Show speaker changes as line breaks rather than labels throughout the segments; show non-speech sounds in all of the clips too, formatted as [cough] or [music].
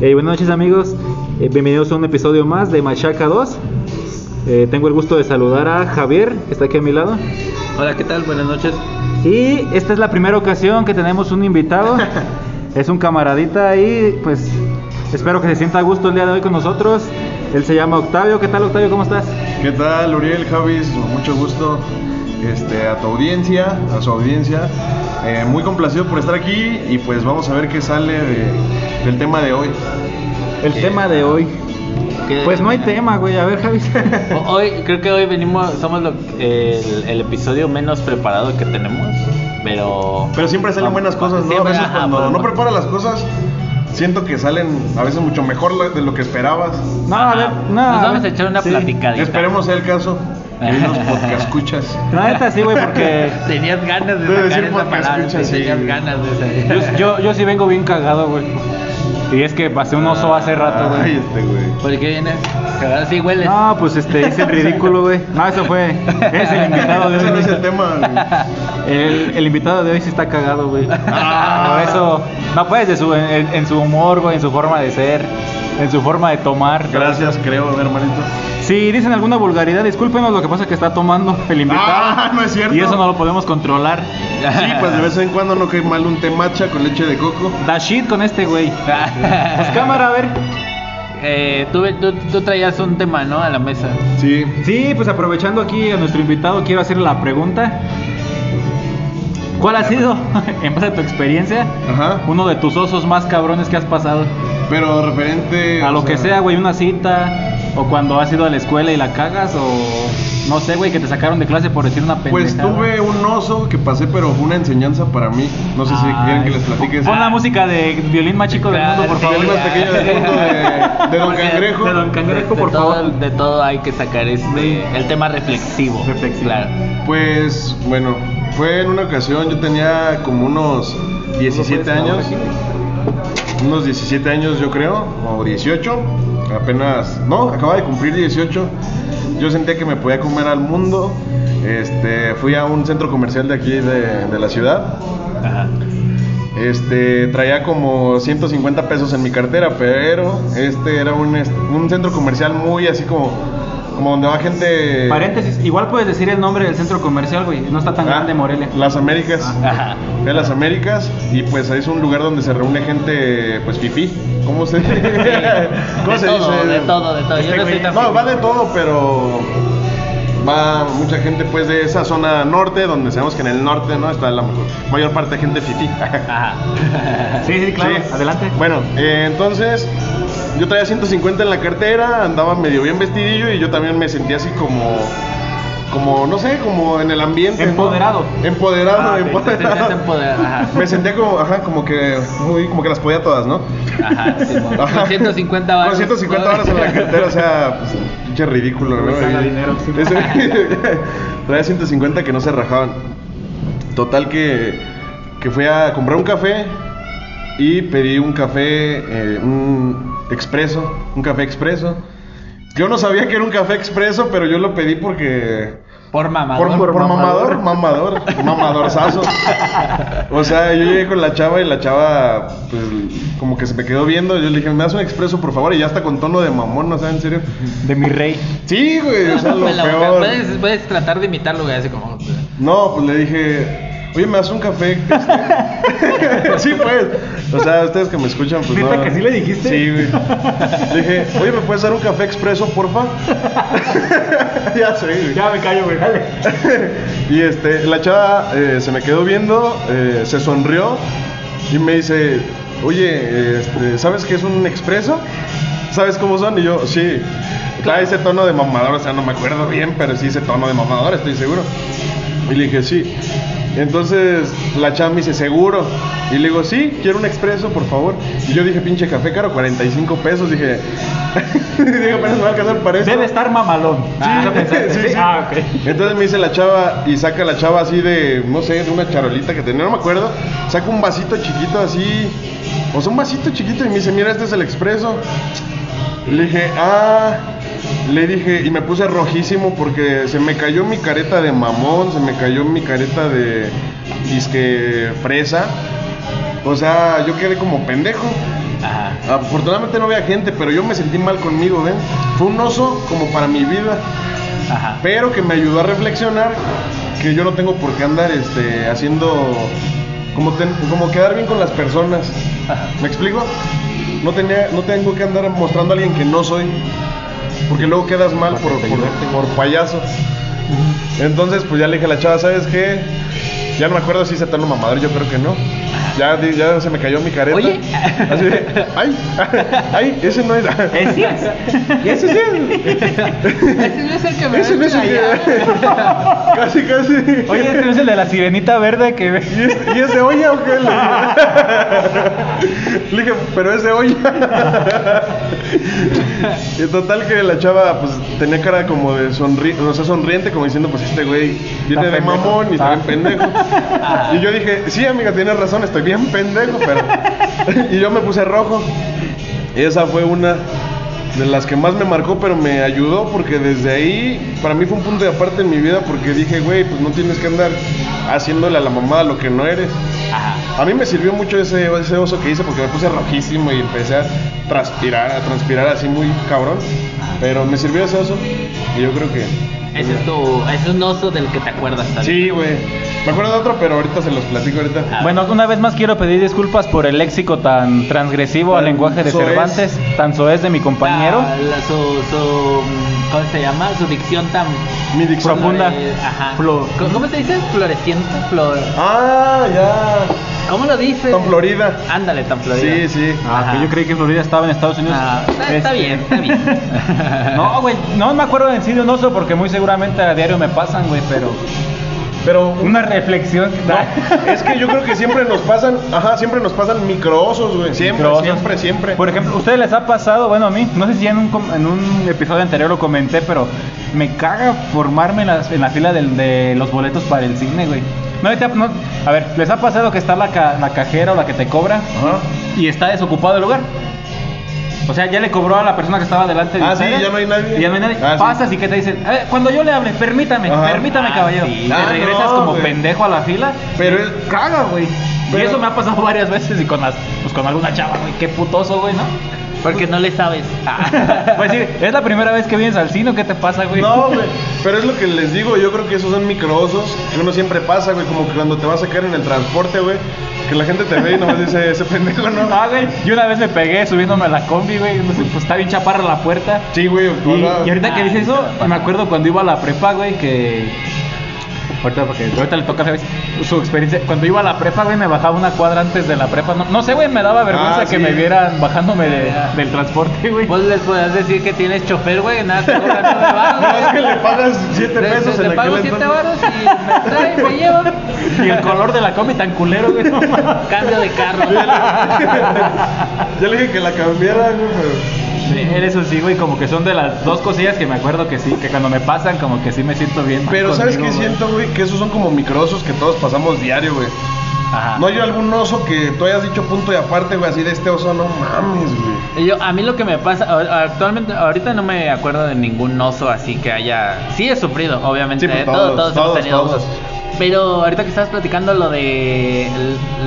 Eh, buenas noches amigos, Eh, bienvenidos a un episodio más de Machaca 2. Eh, tengo el gusto de saludar a Javier, que está aquí a mi lado.
Hola, ¿qué tal? Buenas noches.
Y esta es la primera ocasión que tenemos un invitado. [laughs] es un camaradita y pues espero que se sienta a gusto el día de hoy con nosotros. Él se llama Octavio. ¿Qué tal Octavio? ¿Cómo estás?
¿Qué tal, Uriel, Javis? Mucho gusto este, a tu audiencia, a su audiencia. Eh, muy complacido por estar aquí y pues vamos a ver qué sale de- del tema de hoy.
El tema de hoy.
¿Qué-
Pues no hay tema, güey. A ver, Javi. [laughs]
Hoy, creo que hoy venimos, somos lo- el, el episodio menos preparado que tenemos, pero...
Pero siempre salen buenas cosas, ¿no? A
Siempre,
veces
ajá,
cuando no
bueno.
preparas las cosas, siento que salen a veces mucho mejor de lo que esperabas.
No, a ver, no.
Nos
a
vamos a echar una
sí.
platicadita.
Esperemos sea el caso. Queridos podcast escuchas. [laughs]
La neta sí, güey, porque
Tenías ganas de
Debe
sacar
decir
esa palabra, sí, tenías ganas de
yo,
sacar.
yo, yo sí vengo bien cagado, güey. Y es que pasé un oso hace rato,
Ay,
güey.
este güey.
¿Por qué vienes? Cagado, sí hueles.
No, pues este, hice el ridículo, güey. No, eso fue. Es el invitado de
Ese no es el tema. güey.
El, el invitado de hoy sí está cagado, güey.
Ah.
Por eso, no pues, de su, en, en su humor, güey, en su forma de ser, en su forma de tomar.
Gracias, creo, hermanito.
Si dicen alguna vulgaridad, discúlpenos, lo que pasa es que está tomando el invitado.
Ah, no es cierto.
Y eso no lo podemos controlar.
Sí, pues de vez en cuando no cae mal un té matcha con leche de coco.
Da shit con este, güey. Pues cámara, a ver.
Eh, tú, tú, tú traías un tema, ¿no? A la mesa.
Sí.
Sí, pues aprovechando aquí a nuestro invitado, quiero hacerle la pregunta. ¿Cuál ha sido, [laughs] en base a tu experiencia,
Ajá.
uno de tus osos más cabrones que has pasado?
Pero referente.
A lo que sea, güey, una cita, o cuando has ido a la escuela y la cagas, o no sé, güey, que te sacaron de clase por decir una pendejada.
Pues tuve un oso que pasé, pero fue una enseñanza para mí. No sé si
Ay.
quieren que les platique eso.
Pon la música de violín más chico del mundo, por favor.
El más pequeño del mundo de, de [laughs] Don Cangrejo.
de Don Cangrejo,
de
por
todo,
favor.
De todo hay que sacar este, el tema reflexivo.
Reflexivo.
Claro.
Pues bueno, fue en una ocasión, yo tenía como unos 17 años. Unos 17 años yo creo, o 18. Apenas, no, acababa de cumplir 18. Yo sentía que me podía comer al mundo. Este, fui a un centro comercial de aquí de, de la ciudad.
Ajá.
Este, traía como 150 pesos en mi cartera, pero este era un, un centro comercial muy así como, como donde va gente...
Paréntesis, igual puedes decir el nombre del centro comercial, güey. No está tan
Ah,
grande Morelia.
Las Américas.
Ajá.
De las Américas y pues es un lugar donde se reúne gente pues fifí. ¿Cómo se, [laughs] ¿Cómo
de
se
todo,
dice?
de todo, de todo. Yo
Este
no soy
güey-
tan
No,
fifí.
va de todo, pero va mucha gente pues de esa zona norte, donde sabemos que en el norte no está la mayor parte de gente fifí.
Ajá. [laughs]
Sí, sí, claro.
Sí.
Adelante.
Bueno, eh, entonces yo traía 150 en la cartera, andaba medio bien vestidillo y yo también me sentía así como, como no sé, como en el ambiente. ¿no?
Empoderado.
Empoderado,
Ah.
Te
empoderado.
Ajá. [laughs]
Me sentía como, ajá, como que, muy, como que las podía todas, ¿no?
Ajá, sí, [laughs] mo-
Ajá.
con 150 baros.
Con 150 baros en la cartera, o sea, pues, pinche ridículo, ¿no? Y-
dinero, sí.
Ese- [laughs] Traía 150 que no se rajaban. Total que, que fui a comprar un café y pedí un café, eh, un expreso, un café expreso. Yo no sabía que era un café expreso, pero yo lo pedí porque...
Por mamador.
Por, por mamador, mamador, mamadorzazo. O sea, yo llegué con la chava y la chava, pues, como que se me quedó viendo. Yo le dije, ¿me das un expreso, por favor? Y ya está con tono de mamón, o sea, en serio.
De mi rey.
Sí, güey, o sea, lo
Pues la boca,
peor.
Puedes, puedes tratar de imitarlo, güey, así como.
No, pues le dije, oye, ¿me das un café? [laughs] Sí, pues. O sea, ustedes que me escuchan, pues
¿Neta
no.
que sí le dijiste?
Sí, güey. Dije, oye, ¿me puedes dar un café expreso, porfa? [laughs] ya sé, güey.
Ya me callo, güey. Dale. [laughs]
y este, la chava eh, se me quedó viendo, eh, se sonrió y me dice, oye, este, ¿sabes qué es un expreso? ¿Sabes cómo son? Y yo, sí. Trae ese tono de mamador, o sea, no me acuerdo bien, pero sí ese tono de mamador, estoy seguro. Y le dije, sí. Entonces la chava me dice, ¿seguro? Y le digo, sí, quiero un expreso, por favor. Y yo dije, pinche café caro, 45 pesos. Dije, [laughs] dije, apenas me va a alcanzar para eso.
Debe estar mamalón. Ah, ¿eso pensaste? [laughs]
sí, sí.
Ah, ok.
Entonces me dice la chava y saca la chava así de, no sé, de una charolita que tenía, no me acuerdo. Saca un vasito chiquito así, o sea, un vasito chiquito y me dice, mira, este es el expreso. Le dije, ah, le dije, y me puse rojísimo porque se me cayó mi careta de mamón, se me cayó mi careta de disque fresa. O sea, yo quedé como pendejo.
Ajá.
Afortunadamente no había gente, pero yo me sentí mal conmigo, ¿ven? Fue un oso como para mi vida,
Ajá.
pero que me ayudó a reflexionar que yo no tengo por qué andar este, haciendo como, ten- como quedar bien con las personas.
Ajá.
¿Me explico? No, tenía, no tengo que andar mostrando a alguien que no soy, porque luego quedas mal por, por, por payaso. Entonces, pues ya le dije a la chava, ¿sabes qué? Ya no me acuerdo si se está mamador, yo creo que no. Ya, ya se me cayó mi careta.
Oye.
Así de, ay, ay, ese no es.
Ese es.
Ese es él.
Ese no es el que me
Ese no es el que. [laughs] Casi, casi.
Oye, este no es el de la sirenita verde que ve.
¿Y es, ¿Y es de olla o qué? Le [laughs] dije, pero es de olla. Y total que la chava pues tenía cara como de sonri o sea, sonriente, como diciendo, pues este güey viene
Está
de
pendejo.
mamón y está bien
Ah.
pendejo. Y yo dije, sí amiga, tienes razón, estoy bien pendejo, pero... [laughs] y yo me puse rojo. Y esa fue una de las que más me marcó, pero me ayudó porque desde ahí, para mí fue un punto de aparte en mi vida porque dije, güey, pues no tienes que andar haciéndole a la mamada lo que no eres.
Ajá.
A mí me sirvió mucho ese, ese oso que hice porque me puse rojísimo y empecé a transpirar, a transpirar así muy cabrón. Pero me sirvió ese oso y yo creo que...
Ese es tu. Ese es un oso del que te acuerdas también.
Sí, güey. Me acuerdo de otro, pero ahorita se los platico ahorita.
Ah.
Bueno, una vez más quiero pedir disculpas por el léxico tan transgresivo al lenguaje de
soez.
Cervantes, tan soez de mi compañero.
Ah, la- su, su. ¿Cómo se llama? Su dicción tan.
Mi dicción.
Profunda.
flore- Ajá.
Flo-
¿Cómo, cómo se dice? Floreciente. Flor.
Ah, ya.
¿Cómo lo dice?
Tan Florida.
Ándale, tan florida.
Sí, sí.
Ah, que yo creí que Florida estaba en Estados Unidos.
Ah, está, está
Este,
bien, está bien. [laughs]
No, güey, no me acuerdo en sí de un oso porque muy seguramente a diario me pasan, güey, pero
Pero
una reflexión. [laughs]
No, es que yo creo que siempre nos pasan, ajá, siempre nos pasan microosos, güey. Siempre,
Microosos.
siempre, siempre.
Por ejemplo, ¿a ustedes les ha pasado? Bueno, a mí, no sé si en un, en un episodio anterior lo comenté, pero me caga formarme en la, en la fila del- de los boletos para el cine, güey. No, no- a ver, ¿les ha pasado que está la, ca- la cajera o la que te cobra
Ajá.
y está desocupado el lugar? O sea, ya le cobró a la persona que estaba delante de
Ah, sí,
ustedes.
ya no hay nadie.
Y ya no hay nadie.
Ah, sí.
Pasas y que te dicen, "Eh, cuando yo le hable, permítame,
Ajá.
permítame,
Ah,
caballero.
sí.
Te
Ah,
regresas
no,
como
güey.
pendejo a la fila.
Pero es-
caga, güey. Y
Pero-
eso me ha pasado [laughs] varias veces y con las, pues con alguna chava, güey. Qué putoso, güey, ¿no?
Porque no le sabes. [laughs]
Pues sí, es la primera vez que vienes al cine, ¿qué te pasa, güey?
No, güey. Pero es lo que les digo, yo creo que esos son microosos que uno siempre pasa, güey. Como que cuando te vas a caer en el transporte, güey. Que la gente te ve y nomás dice, ese pendejo, ¿no?
Ah, güey, yo una vez me pegué subiéndome a la combi, güey, no sé, pues está bien chaparra la puerta.
Sí, güey.
Y, y ahorita que dices eso,
me
acuerdo cuando iba a la prepa, güey, que... Ahorita, porque ahorita le toca, ¿sabes? Su experiencia. Cuando iba a la prepa, güey, me bajaba una cuadra antes de la prepa. No, no sé, güey, me daba vergüenza
Ah,
que
sí.
me vieran bajándome de- del transporte, güey.
Vos les podés decir que tienes chofer, güey, nada, te [laughs]
No, es que le pagas 7
Le-
pesos
le-
en
le pago
aquel
7
entonces.
varos y me trae, me lleva. [laughs]
Y el color de la combi tan culero, güey. no.
Cambio de carro. [laughs]
Ya le dije que la cambiara, güey, pero.
Sí, eso sí, güey, como que son de las dos cosillas que me acuerdo que sí, que cuando me pasan, como que sí me siento bien.
Pero ¿sabes qué
güey.
siento, güey? Que esos son como microosos que todos pasamos diario, güey.
Ajá.
No hay algún oso que tú hayas dicho punto y aparte, güey, así de este oso, no mames, güey.
Yo, a mí lo que me pasa, actualmente, ahorita no me acuerdo de ningún oso así que haya. Sí he sufrido, obviamente.
Sí, pues,
eh, todos,
todos,
todos hemos tenido
todos.
osos. Pero ahorita que estabas platicando lo de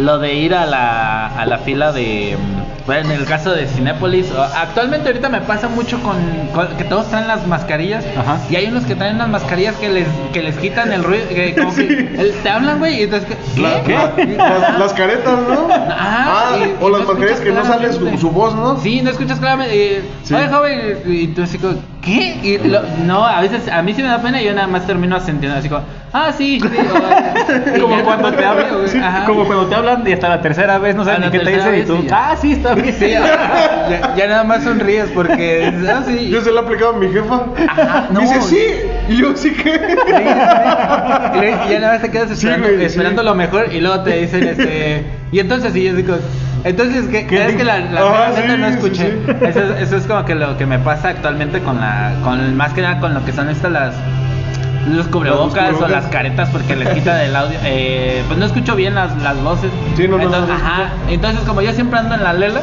lo de ir a la, a la fila de bueno, en el caso de Cinépolis, actualmente ahorita me pasa mucho con, con que todos traen las mascarillas
Ajá.
y hay unos que traen unas mascarillas que les que les quitan el ruido, que [laughs] como que el- te hablan, güey, y entonces ¿qué?
La-
¿Qué?
la- las, las caretas, ¿no?
Ah, y-
o
y
las
no
mascarillas que no sale su, voz, ¿no?
Sí, no escuchas claramente. eh,
Sí.
Oye, joven, y tú así como, ¿qué? Y lo- no, a veces a mí sí me da pena y yo nada más termino asintiendo así como, ah, sí. sí, o- [laughs] y
Como cuando te hablan, [laughs] como cuando te hablan y hasta la tercera vez no sabes ni qué te dicen y tú, ah, sí, está bien.
Sí, ya, ya nada más sonríes porque, ah, sí.
Yo se lo he aplicado a mi jefa.
Ajá, no.
Dice, sí. Y yo, sí que.
Sí, sí. Y ya nada más te quedas esperando, esperando lo mejor y luego te dicen este y entonces sí yo digo entonces que
¿Qué
es
di-
que la, la
Ajá,
neta
sí,
no
sí,
escuché
sí.
Eso, es, eso es como que lo que me pasa actualmente con la con más que nada con lo que son estas las los cubrebocas
Los
o las caretas porque les quita el audio. Eh, pues no escucho bien las, las voces.
Sí, no,
entonces,
no, no
ajá. Entonces, como yo siempre ando en la lela,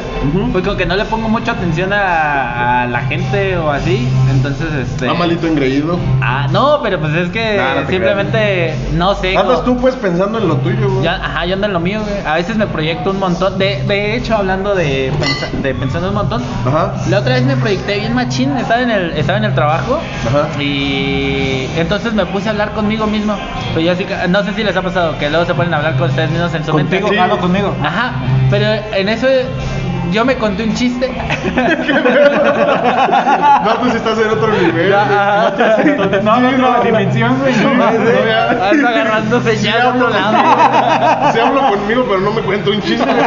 pues como que no le pongo mucha atención a, a la gente o así. Entonces, este.
Ah, malito engreído.
Ah, no, pero pues es que simplemente no sé.
Andas
como-
tú pues pensando en lo tuyo, güey.
ya, ajá, yo ando en lo mío, güey. A veces me proyecto un montón. De, de hecho, hablando de, pensa- de pensando un montón,
Ajá.
la otra vez me proyecté bien machín, estaba en el, estaba en el trabajo
Ajá.
y entonces me puse a hablar conmigo mismo. Pero yo así, no sé si les ha pasado que luego se ponen a hablar con ustedes mismos en su mente.
Contigo,
Sí.
ah, conmigo.
Ajá, pero en eso yo me conté un chiste. [laughs]
No, tú sí estás en otro nivel.
No, no,
Sí,
no, dimensión, güey.
Sí,
no,
sí,
no,
ya.
A
hablo,
otro lado.
sí hablo conmigo, pero no me cuento un chiste. [laughs]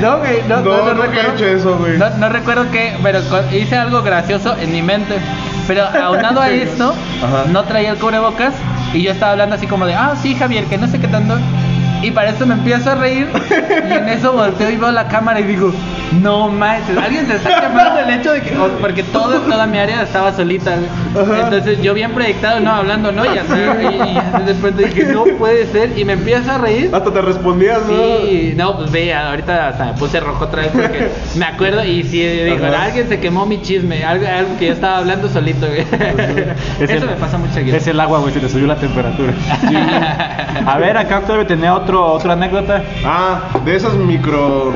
No, güey, no,
No,
no, no,
nunca he
recuerdo.
hecho eso, güey.
No, no recuerdo qué, pero hice algo gracioso en mi mente. Pero aunado a esto,
Ajá.
no traía el cubrebocas y yo estaba hablando así como de, ah, sí, Javier, que no sé qué tanto. Y para eso me empiezo a reír y en eso volteo y veo la cámara y digo, no manches, alguien se está quemando el hecho de que, porque todo, toda mi área estaba solita.
Ajá.
Entonces yo bien proyectado, no, hablando, no, y así, y, y de repente dije, no puede ser, y me empiezo a reír.
Hasta te respondías, ¿no?
Sí, no, pues ve, ahorita hasta me puse rojo otra vez porque me acuerdo y sí digo,
Ajá.
alguien se quemó mi chisme, algo, algo que yo estaba hablando solito, güey.
Es
Eso
el-
me pasa mucho aquí.
Es el agua, güey, se le subió la temperatura. [laughs] A ver, acá Octavio tenía otro, otra anécdota.
Ah, de esas micro.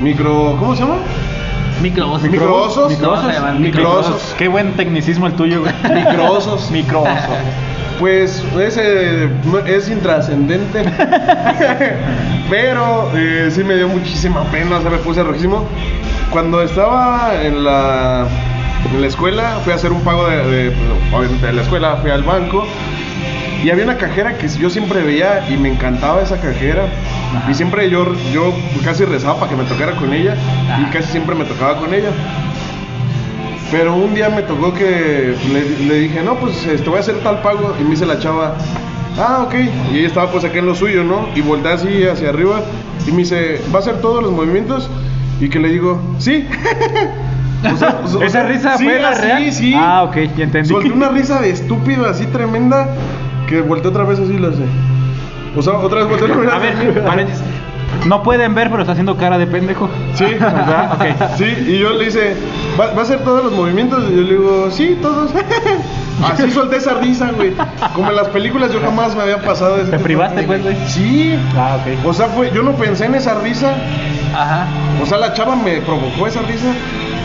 Micro. ¿Cómo se llama?
Microosos.
Microosos.
Se llaman
Microosos.
Qué buen tecnicismo el tuyo, güey.
Microosos. [laughs]
Microoso.
Pues ese no- es intrascendente. [laughs] Pero eh, sí me dio muchísima pena, o sea, me puse rojísimo. Cuando estaba en la, en la escuela, fui a hacer un pago de, de, obviamente de la escuela, fui al banco. Y había una cajera que yo siempre veía y me encantaba esa cajera.
Ajá.
Y siempre yo, yo casi rezaba para que me tocara con ella.
Ajá.
Y casi siempre me tocaba con ella. Pero un día me tocó que le, le dije, no, pues este, voy a hacer tal pago. Y me dice la chava, ah, ok. Y ella estaba pues acá en lo suyo, ¿no? Y voltea así hacia arriba. Y me dice, ¿va a hacer todos los movimientos? Y que le digo, sí. [laughs] O sea, o sea,
¿Esa risa
sí,
fue la real?
Sí,
Ah, ok, ya entendí.
Solté una risa de estúpido así tremenda que volteé otra vez así la hace. O sea, otra vez volteé otra vez.
A ver, paréntesis. No pueden ver, pero está haciendo cara de pendejo.
Sí,
¿Verdad? Ok.
Sí, y yo le hice, ¿va, va a hacer todos los movimientos? Y yo le digo, sí, todos. [laughs] Así solté esa risa, güey. Como en las películas yo jamás me había pasado ese
¿Te privaste,
de-
pues, güey?
Sí.
Ah, ok.
O sea, fue, yo no pensé en esa risa.
Ajá.
O sea, la chava me provocó esa risa.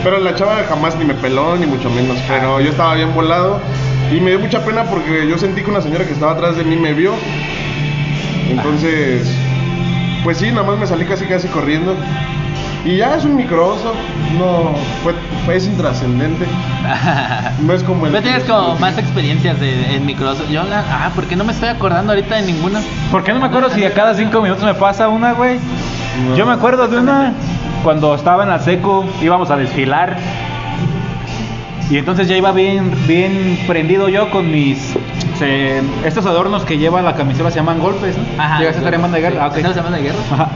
Pero la chava jamás ni me peló, ni mucho menos. Pero yo estaba bien volado. Y me dio mucha pena porque yo sentí que una señora que estaba atrás de mí me vio. Entonces, pues sí, nada más me salí casi casi corriendo. Y ya es un microoso. No, fue, fue es intrascendente. [laughs] No es como el.
Pero tienes como más experiencias de, en microosos. Yo la, ah, ¿por qué no me estoy acordando ahorita de ninguna?
¿Por qué no me acuerdo si a cada cinco minutos me pasa una, güey?
No.
Yo me acuerdo de una cuando estaba en la seco, íbamos a desfilar. Y entonces ya iba bien, bien prendido yo con mis. se- estos adornos que lleva la camiseta se llaman golpes, ¿no?
Ajá.
¿Llegaste a estar en banda de guerra? Ah, ok.
¿No se llama de guerra?
Ajá.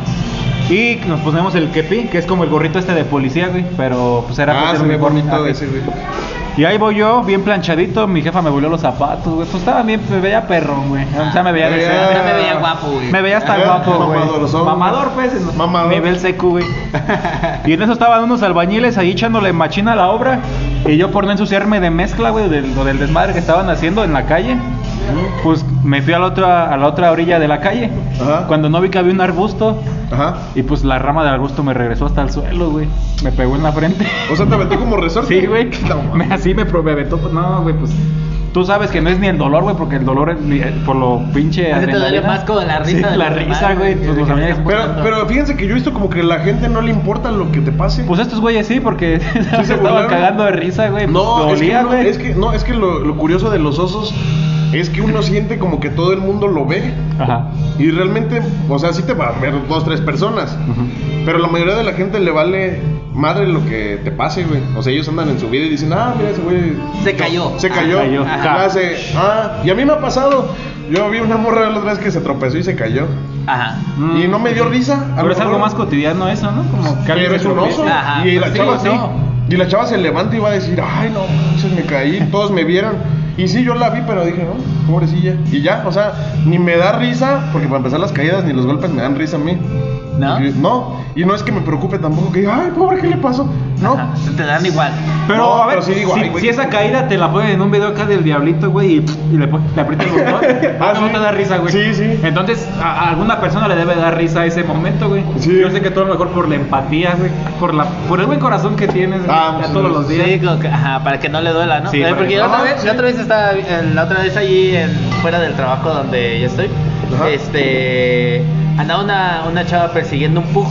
Y nos ponemos el kepi, que es como el gorrito este de policía, güey. Pero pues era
Ah,
pues,
se ve bonito
Ah,
güey.
Y ahí voy yo, bien planchadito, mi jefa me volvió los zapatos, güey. Pues estaba bien, me veía perro, güey. O sea, me veía decente.
veía-
Ya me veía guapo, güey.
Me veía hasta guapo, güey.
mamadorzón.
Mamador, pues. en-
Mamador.
Nivel seco, güey. y en eso estaban unos albañiles ahí echándole machina a la obra. Y yo por no ensuciarme de mezcla, güey, del, lo del desmadre que estaban haciendo en la calle. Pues me fui a la otra, a la otra orilla de la calle.
Ajá.
Cuando no vi que había un arbusto.
Ajá.
Y pues la rama del arbusto me regresó hasta el suelo, güey. Me pegó en la frente.
O sea, te aventó como resorte.
Sí, güey. [laughs]
No,
así me, me aventó. pues, No, güey, pues. Tú sabes que no es ni el dolor, güey, porque el dolor es ni- eh, por lo pinche.
Ese te duele más como la risa
Sí,
de
la risa, güey. Pues los amigos-
Pero, pero fíjense que yo he visto como que a la gente no le importa lo que te pase.
Pues estos güeyes sí, porque [laughs] se
se
estaban cagando de risa, güey.
no,
Pues,
es que,
dolía,
no,
güey.
es que, no, es que lo, lo curioso de los osos es que uno siente como que todo el mundo lo ve.
Ajá.
Y realmente, o sea, sí te va a ver dos, tres personas.
Ujú.
Pero la mayoría de la gente le vale madre lo que te pase, güey. O sea, ellos andan en su vida y dicen, ah, mira ese güey.
Se cayó.
Se cayó.
Se cayó.
Ajá. Hace, ah, y a mí me ha pasado. Yo vi una morra la otra vez que se tropezó y se cayó.
Ajá.
Y no me dio risa.
Pero es algo más cotidiano eso, ¿no? Como que alguien se
un
tropiece.
oso.
Ajá,
y la chava
sí.
Y la chava se levanta y va a decir, ay, no manches, me caí, todos me vieron. Y sí, yo la vi, pero dije, no, pobrecilla. Y ya, o sea, ni me da risa, porque para empezar las caídas ni los golpes me dan risa a mí.
¿No?
Y, no, y no es que me preocupe tampoco, que, ay, pobre, ¿qué le pasó? No.
Ajá, te dan igual.
Pero
No,
a ver,
pero sí digo,
si,
ay,
si esa caída te la ponen en un video acá del diablito, güey, y, y le, le aprieta el botón, [laughs]
Ah,
no
sí.
te da risa, güey.
Sí, sí.
Entonces, a, a alguna persona le debe dar risa ese momento, güey.
Sí.
Yo sé que todo lo mejor por la empatía, güey, por la por el buen corazón que tienes
Ah,
a todos los días.
Sí, como que- ajá, para que no le duela, ¿no?
Sí,
Eh, porque
que-
la otra, vez,
sí.
la otra vez estaba, eh, la otra vez allí en- fuera del trabajo donde yo estoy,
Ajá.
este, andaba una, una chava persiguiendo un pug.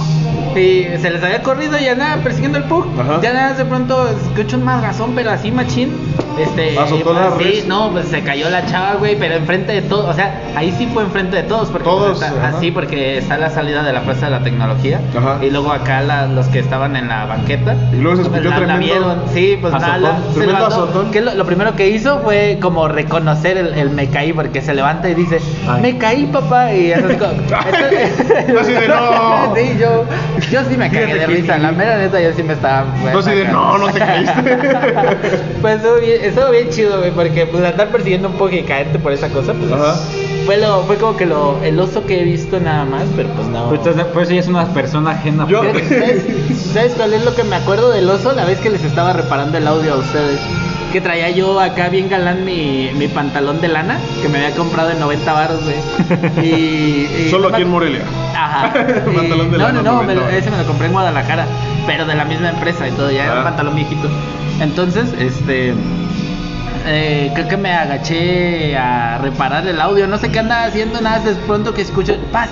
Y se les había corrido y andaba persiguiendo el pug.
Ajá.
Ya nada, de pronto escucho un mazgazón, pero así machín. Este,
Azotó
pues,
la
sí,
res.
no, pues se cayó la chava, güey, pero enfrente de todos, o sea, ahí sí fue enfrente de todos, porque
Todos,
pues, está-
ajá.
así porque está la salida de la Plaza de la Tecnología
Ajá.
y luego acá la- los que estaban en la banqueta.
Y luego se escuchó
la- la
tremendo
vieron, sí, pues nada,
azotón,
la- se
tremendo
levantó.
azotón.
Que lo, lo primero que hizo fue como reconocer el, el me caí, porque se levanta y dice,
Ay.
me caí, papá, y así como... [laughs]
Así de, "No". [laughs]
sí, yo, yo sí me cagué de risa, la mera neta yo sí me estaba...
No, así de, no, no te caíste. [laughs]
Pues estuvo bien, estuvo bien chido, güey, porque pues andar persiguiendo un poco y caerte por esa cosa, pues
Ajá.
fue lo, fue como que lo, el oso que he visto nada más, pero pues no.
Pues, pues ella es una persona ajena.
Yo-
pues.
¿Sabes, ¿Sabes cuál es lo que me acuerdo del oso? La vez que les estaba reparando el audio a ustedes. Que traía yo acá bien galán mi, mi pantalón de lana, que me había comprado en 90 baros, güey. [laughs] Y, y-
Solo aquí en Morelia.
Ajá. [laughs] Y-
Pantalón de
no,
lana,
no, no, me
90
ese me lo compré en Guadalajara, pero de la misma empresa y todo, ya era
Ah.
un pantalón viejito. Entonces, este. eh, creo que me agaché a reparar el audio, no sé qué andaba haciendo, nada, de pronto que escucho paz.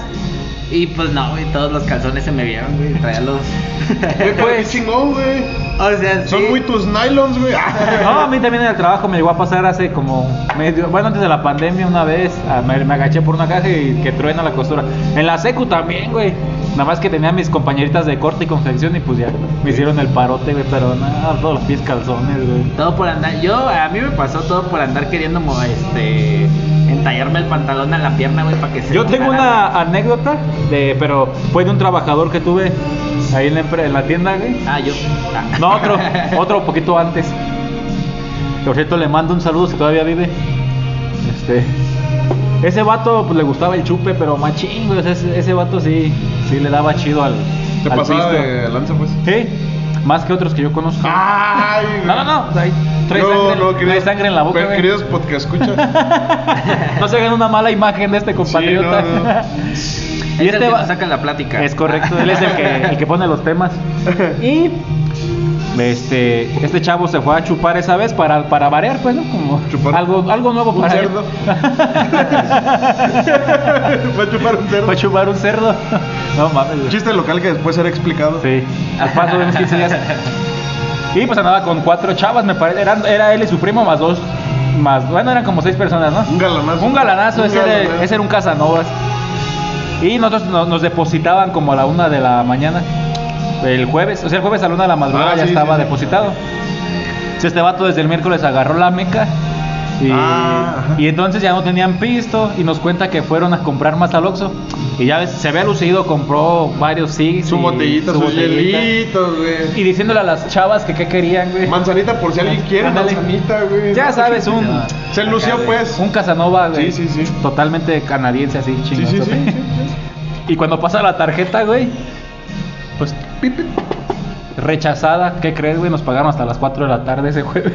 Y pues no, güey, todos los calzones se me vieron, güey, traía los. [laughs]
Qué chingón, güey.
O sea,
Son
sí.
muy tus nylons, güey. [laughs]
No, a mí también en el trabajo me llegó a pasar hace como medio, bueno, antes de la pandemia una vez, ah, me, me agaché por una caja y que truena la costura. En la secu también, güey. Nada más que tenía mis compañeritas de corte y confección y pues ya me hicieron el parote, güey, pero nada, todos los pies calzones, güey.
Todo por andar. Yo, a mí me pasó todo por andar queriendo, este. Entallarme el pantalón a la pierna, güey, para que se.
Yo tengo una anécdota, de, pero fue de un trabajador que tuve ahí en la, en la tienda, güey.
güey. Ah, yo. Ah.
No, otro, otro poquito antes. Por cierto, le mando un saludo si todavía vive. Este. Ese vato pues, le gustaba el chupe, pero machín, güey. ese, ese vato sí, sí le daba chido al.
Te
al
pasaba
pisto.
de lanza, pues.
Sí, más que otros que yo conozco.
Ay,
No, no, no. Trae, trae
no,
sangre,
no,
trae
queridos-
sangre en la boca,
pero. Queridos podcast escuchas. [laughs]
No se hagan una mala imagen de este compatriota.
Sí, no, no.
Y este
va-
va saca la plática.
Es correcto, él es el que, el que pone los temas. Y [laughs] este, este chavo se fue a chupar esa vez para, para variar, pues, ¿no? Como
Chupar
algo, algo nuevo
un
para
cerdo. [laughs] Fue a chupar un cerdo.
Fue a chupar un cerdo. No mames.
Chiste local que después será explicado.
Sí, al paso de unos 15 días. Y pues andaba con cuatro chavas, me parece. Era él y su primo más dos. Más, bueno, eran como seis personas, ¿no?
Un galanazo.
Un galanazo,
Un
ese, era,
galanazo.
ese era un Casanovas. Y nosotros nos, nos depositaban como a la una de la mañana. El jueves, o sea, el jueves a la una de la madrugada
Ah,
ya
sí,
estaba
sí, sí.
depositado. Si este vato desde el miércoles agarró la meca. Y,
Ah,
y entonces ya no tenían pisto y nos cuenta que fueron a comprar más al Oxxo. Y ya ves, se había lucido, compró varios SIGs.
Su
y
botellita,
su
sus hielitos, güey.
Y diciéndole a las chavas que qué querían, güey.
Manzanita por si alguien quiere
Ándale.
manzanita, güey.
Ya sabes, un,
Se lució, pues.
un Casanova, güey.
Sí, sí, sí.
Totalmente canadiense, así,
Sí,
chingón.
sí, sí. sí,
Y cuando pasa la tarjeta, güey, pues
Pip, pip.
rechazada. ¿Qué crees, güey? Nos pagaron hasta las 4 de la tarde ese jueves.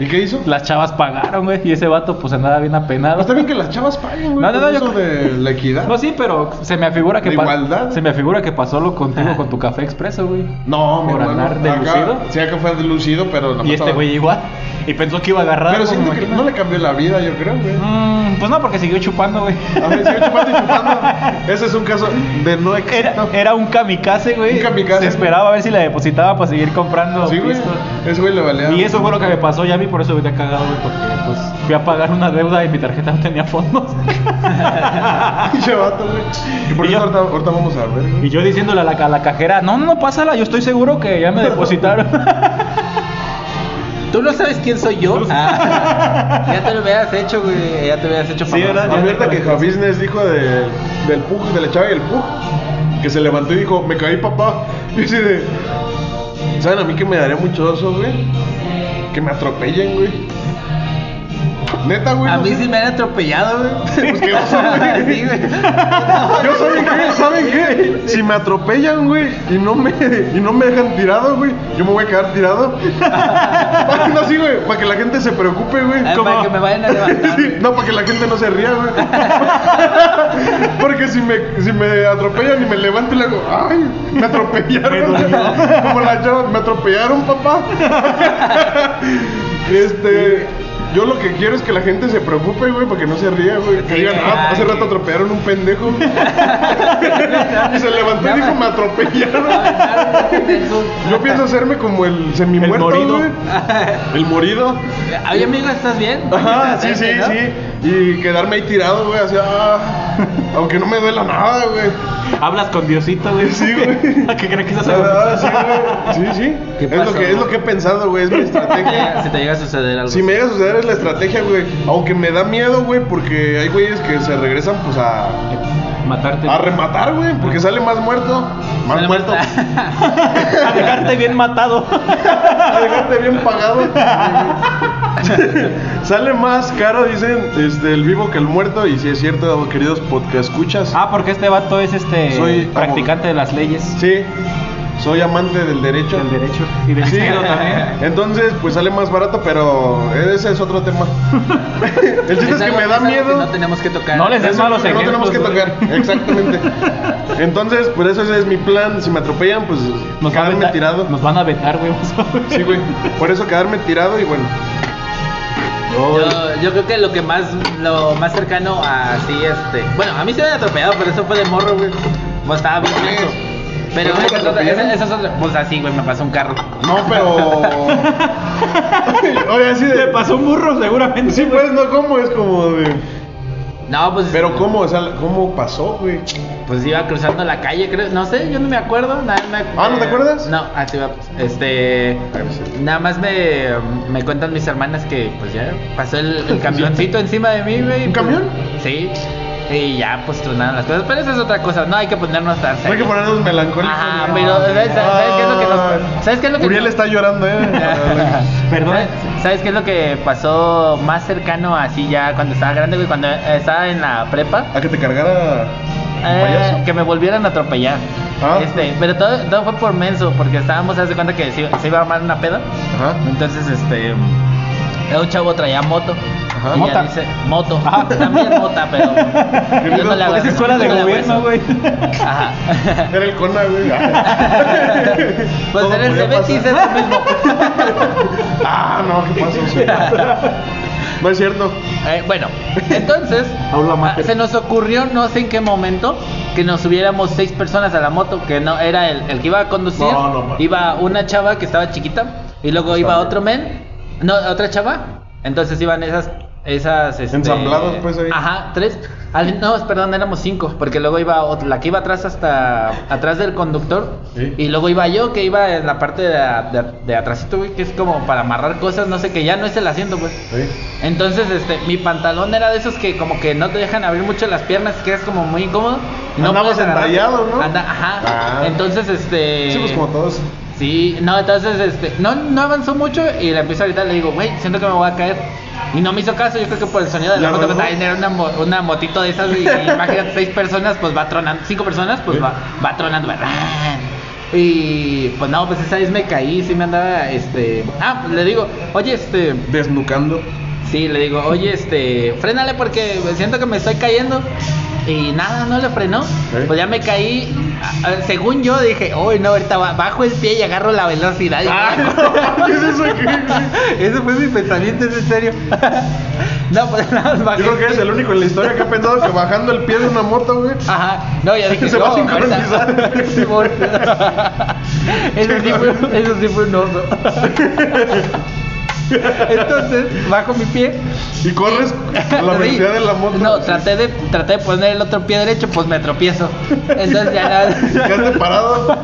¿Y qué hizo?
Las chavas pagaron, güey. Y ese vato, pues andaba bien apenado.
Está bien que las chavas paguen, güey.
No, no, no,
eso
yo-
de la equidad.
No, sí, pero se me afigura que
¿De
pa-
igualdad?
se me afigura que pasó lo contigo con tu café expreso, güey.
No, mi
Por
hermano.
andar de
acá-
lucido.
Sí, acá fue de lucido, pero
Y este güey igual. Y pensó que iba a agarrar.
Pero siento
me
que no le cambió la vida, yo creo, güey.
Mm, pues no, porque siguió chupando, güey.
A ver, sigue chupando y chupando. Ese es un caso de no éxito.
Era, era un kamikaze, güey.
Un kamikaze.
Se esperaba a ver si le depositaba para seguir comprando.
Sí, güey. Ese güey le valía.
Y eso fue lo que me pasó ya a mí, por eso venía cagado, güey, porque pues fui a pagar una deuda y mi tarjeta no tenía fondos. [laughs]
Pinche vato, güey. Y por
Y
eso
yo-
ahorita, ahorita vamos a ver, güey.
y yo diciéndole a la, a la cajera, no, no, pásala, yo estoy seguro que ya me depositaron. [laughs]
¿Tú no sabes quién soy yo? Ah, ya te lo hubieras hecho, güey. Ya te hubieras hecho
Sí,
famoso.
¿verdad? Ya
Ahorita
me
que. Javisnes dijo de, del pug, de la chava y el pug, que se levantó y dijo, me caí papá. [laughs] Y así de, ¿Saben a mí que me daría mucho oso, güey? Que me atropellen, güey. Neta, güey.
A mí sí me han atropellado, güey.
Pues qué oso, güey. [laughs]
Sí, güey.
Yo saben qué, ¿saben qué? Si me atropellan, güey, y no me y no me dejan tirado, güey, yo me voy a quedar tirado. [laughs] Para que no así, güey, para que la gente se preocupe, güey.
Ah, Para que me vayan a [laughs] levantar.
Sí, no, para que la gente no se ría, güey. Porque si me, si me atropellan y me levanto y le hago, ay, me atropellaron. Como la chava, me atropellaron, papá. Este, yo lo que quiero es que la gente se preocupe, güey, para que no se ría, güey. Que digan, ah, hace rato atropellaron un pendejo. [laughs] y se levantó y dijo, me atropellaron. Yo pienso hacerme como el semimuerto,
El morido.
güey. [laughs] El morido.
Oye, amigo, ¿estás bien?
Ajá, sí, sí,
¿no?
sí. Y quedarme ahí tirado, güey, así, ah, [laughs] aunque no me duela nada, güey.
Hablas con Diosito, güey.
Sí, güey.
¿A [laughs] qué crees que estás
Ah, sí, güey. Sí, sí.
¿Qué
Es lo, que, es lo que he pensado, güey, es mi estrategia. [laughs]
Si te llega a suceder algo.
Si me llega a suceder es la estrategia, güey. Aunque me da miedo, güey, porque hay güeyes que se regresan, pues, a,
Matarte.
a rematar, güey, porque sale más muerto. Más
Sale
muerto.
A dejarte bien matado.
a dejarte bien pagado. [laughs] Sale más caro, dicen, este, el vivo que el muerto. Y si es cierto, queridos podcast escuchas.
Ah, porque este vato es este
Soy
practicante de las leyes
Sí, soy amante del derecho.
del derecho y del
Sí,
cielo [laughs] también.
entonces pues sale más barato, pero ese es otro tema. [laughs] el chiste es que
algo-
me da miedo.
no tenemos que tocar.
No les des malos
no tenemos que tocar, exactamente. Entonces, por eso ese es mi plan. Si me atropellan, pues
Nos, van a
quedarme
vetar-
tirado.
nos van a vetar, güey.
Sí, güey. Por eso quedarme tirado y bueno.
Yo, yo creo que lo que más, lo más cercano a así, este. Bueno, a mí se me han atropellado, pero eso fue de morro, güey. Pues estaba bien lento. Pero
¿Cómo te
esa es otra,
atropellaron?
esa- esa es otra. Pues así, güey, me pasó un carro.
No, pero. Oye, así
Le
de.
pasó un burro seguramente.
Sí, pues no, ¿cómo? Es como de.
No, pues.
Pero ¿cómo? O sea, ¿cómo pasó, güey?
Pues iba cruzando la calle, creo. No sé, yo no me acuerdo. Nada, me-
Ah, ¿no te acuerdas?
No, así va. Este. Nada más me, me cuentan mis hermanas que, pues ya pasó el, el [laughs] camioncito encima de mí, güey.
¿Un
pues,
camión?
Sí. Y ya, pues tronaron las cosas. Pero esa es otra cosa. No hay que ponernos tan
No hay que
serios.
ponernos melancólicos.
Ajá,
güey.
pero ¿sabes, sabes qué es lo que nos. ¿Sabes qué es lo que
Uriel
nos-
está llorando, eh. [laughs]
Perdón.
¿Sabes- ¿Sabes qué es lo que pasó más cercano así ya cuando estaba grande, güey? Cuando eh, estaba en la prepa.
A que te cargara.
Eh, que me volvieran a atropellar.
Ah.
Este, pero todo, todo fue por menso, porque estábamos, haz de cuenta que se, se iba a armar una peda.
Ajá.
Entonces, este, un chavo traía moto.
Ajá.
Y ya dice, moto. También mota, pero. [laughs] yo no le hago
Es escuela de
no
gobierno, güey.
Ajá. [laughs]
Era el Cona, güey. [laughs]
pues en el Cebetis es lo mismo.
Ah, no, ¿qué pasó? No es cierto.
Eh, bueno, entonces [laughs] ah, se nos ocurrió, no sé en qué momento, que nos subiéramos seis personas a la moto, que no era el, el que iba a conducir,
No, no,
iba una chava que estaba chiquita y luego iba otro men, no, otra chava, entonces iban esas esas este,
Ensamblados, pues, ahí.
Ajá, tres. Al- no, perdón, éramos cinco, porque luego iba otra- la que iba atrás hasta atrás del conductor
Sí.
y luego iba yo que iba en la parte de, de, de atrásito, güey, que es como para amarrar cosas, no sé, que ya no es el asiento, pues.
Sí.
Entonces, este, mi pantalón era de esos que como que no te dejan abrir mucho las piernas, que es como muy incómodo. no agarrar-
entallado, ¿no?
Anda- ajá.
Ah.
Entonces, este.
Sí, pues como todos.
Sí, no, entonces, este, no, no avanzó mucho y le empiezo a gritar, le digo, güey, siento que me voy a caer. Y no me hizo caso, yo creo que por el sonido de la
¿Ya
moto,
luego?
también era una, una motito de esas, y, imagínate, seis personas, pues va tronando, cinco personas, pues va, va tronando, y pues no, pues esa vez me caí, sí me andaba, este, ah, pues le digo, oye, este,
Desnucando.
Sí, le digo, oye, este, frénale porque siento que me estoy cayendo. Y nada, no le frenó.
¿Eh?
Pues ya me caí. Según yo dije, uy, no, ahorita ba- bajo el pie y agarro la velocidad.
Ah, [laughs] ¿Qué es eso? ¿Qué? [laughs]
Ese fue mi pensamiento, es en serio. [laughs] no, pues nada más bajé
Yo creo que eres el único en la historia que ha pensado que bajando el pie de una moto, güey.
Ajá, no, ya dije,
Se va a
no,
sincronizar.
eso, sí fue, eso sí fue un oso. Entonces, bajo mi pie
Y corres a la [laughs] velocidad de la moto.
No, traté de, traté de poner el otro pie derecho, pues me tropiezo. Entonces ya nada. [laughs]
Quedaste parado.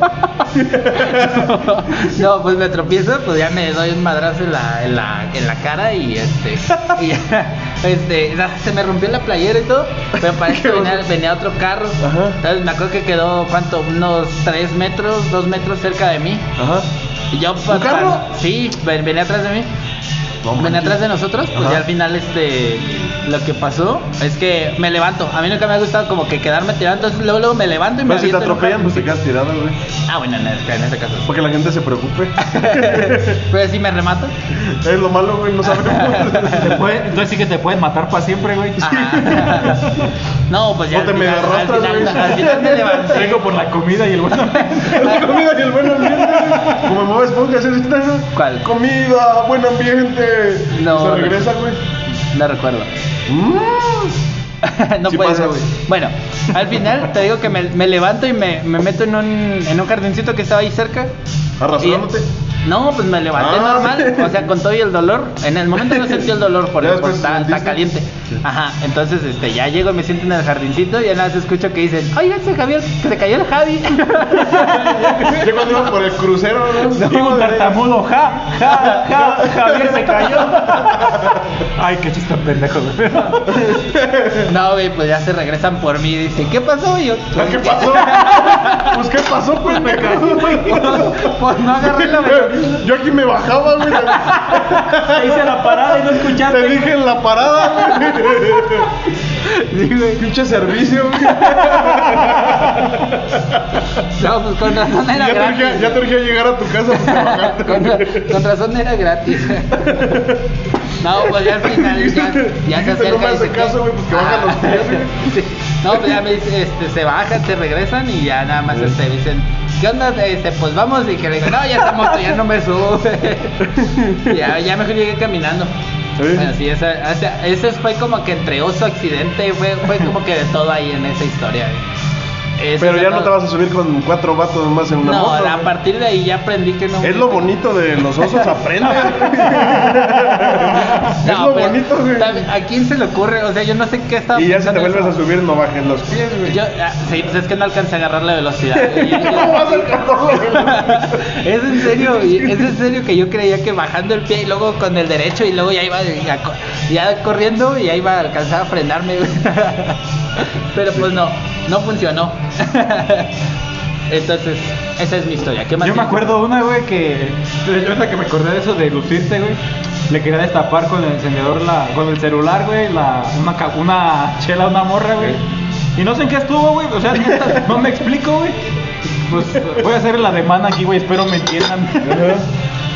[laughs]
No, pues me tropiezo, pues ya me doy un madrazo en la, en la, en la cara y este. y ya, este, ya se me rompió la playera y todo. Pero que
Qué
venía, otro carro.
Ajá.
Entonces me acuerdo que quedó, ¿cuánto? Unos 3 metros, 2 metros cerca de mí.
Ajá.
Y yo, pa-
carro?
pa- sí, ven- venía atrás de mí.
Manches.
atrás de nosotros, pues
Ajá.
ya al final este lo que pasó es que me levanto. A mí nunca me ha gustado como que quedarme tirado, entonces luego, luego me levanto y me
Pero si te atropellan, pues te quedas tirado, güey.
Ah, bueno, en, en ese caso.
Para que la gente se preocupe. [laughs]
Pero si me remato.
es lo malo, güey, no sabemos. [laughs]
Te puede- entonces sí que te pueden matar para siempre, güey.
Ajá. [laughs] No, pues ya
O te
al final, al
arrastras,
final,
güey.
al final me levanté.
Vengo por la comida y el bueno.
La comida y el buen ambiente. güey. Como me Esponja, ¿sí está?
¿Cuál?
Comida, buen ambiente.
No,
Se regresa, güey.
No recuerdo.
Mm. [laughs]
no
Sí
puede
pasa,
ser.
güey.
Bueno, al final te digo que me, me levanto y me, me meto en un, en un jardincito que estaba ahí cerca.
¿Arrastrándote?
Y- no, pues me levanté
Ah.
normal, o sea, con todo y el dolor. En el momento no sentí el dolor está, está
sentiste.
caliente. Ajá, entonces este, ya llego me siento en el jardincito y ya nada más escucho que dicen, oiga, ese Javier, que se cayó el Javi. [laughs]
Ya cuando iba por el crucero, ¿no?
Un
de-
tartamudo, ja, ja, ja, [laughs] Javier se cayó. [laughs] Ay, qué chiste pendejo, güey.
no, güey, pues ya se regresan por mí y dicen, ¿qué pasó? Y yo,
Ah, ¿Qué pasó? Pues, ¿qué pasó, pues? Me
pues no agarré la
Yo aquí me bajaba, güey.
Te hice la parada y no escuchaste.
Te dije en la parada, güey. Pinche servicio, güey.
No, pues con razón
Ya
era
te, urgía,
gratis.
ya te urgía llegar a tu casa pues,
con, con razón era gratis. No, pues ya al final ya, ya se acerca
no me
y
hace caso, güey, pues que bajan los pies, güey. [laughs]
Sí. No, pues ya me dice, este, se bajan, se regresan y ya nada más este, dicen, ¿qué onda? Este, pues vamos y que le digo, no, ya esa moto ya no me sube. [laughs] ya, ya mejor llegué caminando.
Sí.
Esa- ese fue como que entre oso, accidente, fue, fue como que de todo ahí en esa historia. güey.
Pero ya no te vas a subir con cuatro vatos más en una
No,
moto.
a partir de ahí ya aprendí que no.
Es lo bonito de los osos, [laughs] aprenden. es
No,
lo bonito, güey.
¿A quién se le ocurre? O sea, yo no sé qué estaba
Y ya si te vuelves a subir, no bajes los pies, güey.
Yo, ah, sí, pues es que no alcancé a agarrar la velocidad. [laughs]
¿Cómo vas a
es en serio, [laughs] es en serio que yo creía que bajando el pie y luego con el derecho y luego ya iba ya, co- ya corriendo y ya iba a alcanzar a frenarme. güey. Pero pues no, no funcionó. [laughs] Entonces, esa es mi historia. ¿Qué más
Yo me
tienes?
acuerdo una, güey, que. Yo hasta que me acordé de eso de lucirte, güey. Le quería destapar con el encendedor, la, con el celular, güey, la, una, una chela, una morra, güey. Y no sé en qué estuvo, güey. O sea, no me explico, güey. Pues voy a hacer la demanda aquí, güey. Espero me entiendan.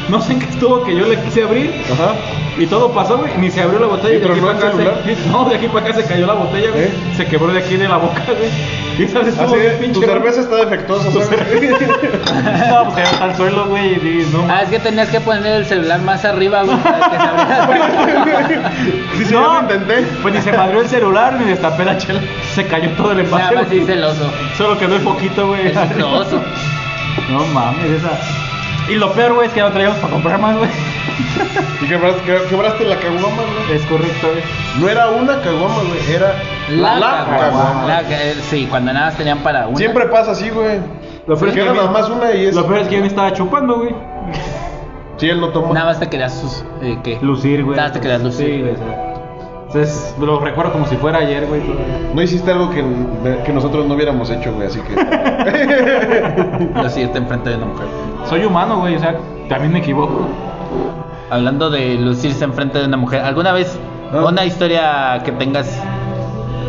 No sé en qué estuvo que yo le quise abrir.
Ajá.
Y todo pasó, güey. Ni se abrió la botella.
¿Y
de aquí para
el
acá
celular?
se, [laughs] no, de aquí para acá se cayó la botella, güey.
¿Eh?
Se quebró de aquí de la boca, güey. Y bien
Así,
pinche.
tu cerveza está defectuosa, ¿sabes?
No, pues cayó el suelo, güey. Y no,
Ah, es que tenías que poner el celular más arriba, güey, para que se abriera. [laughs]
Sí, sí, ya lo intenté.
Pues ni se madrió el celular ni destapé la chela. Se cayó todo el envase.
Nada más
güey.
hice el oso.
Solo quedó el foquito, güey.
El oso.
No mames, esa. Y lo peor, güey, es que ya no traíamos para comprar más, güey.
Y quebraste, que- quebraste la caguama, güey.
Es correcto, güey.
No era una caguama, güey, era
La,
la,
caguama.
caguama.
La eh, sí, cuando nada más tenían para una.
Siempre pasa así, güey.
Lo peor, es que
era nada más una y es.
Lo peor es que yo me estaba chupando, güey.
Sí, él no tomó.
Nada más te querías sus, eh, ¿qué?
Lucir, güey.
Nada más te querías lucir.
Sí, güey. o sea. Entonces, lo recuerdo como si fuera ayer, güey.
No hiciste algo que, que nosotros no hubiéramos hecho, güey, así que. [laughs]
Lucirte enfrente de una mujer.
Soy humano, güey, o sea, también me equivoco.
Hablando de lucirse enfrente de una mujer, ¿alguna vez
Ah.
una historia que tengas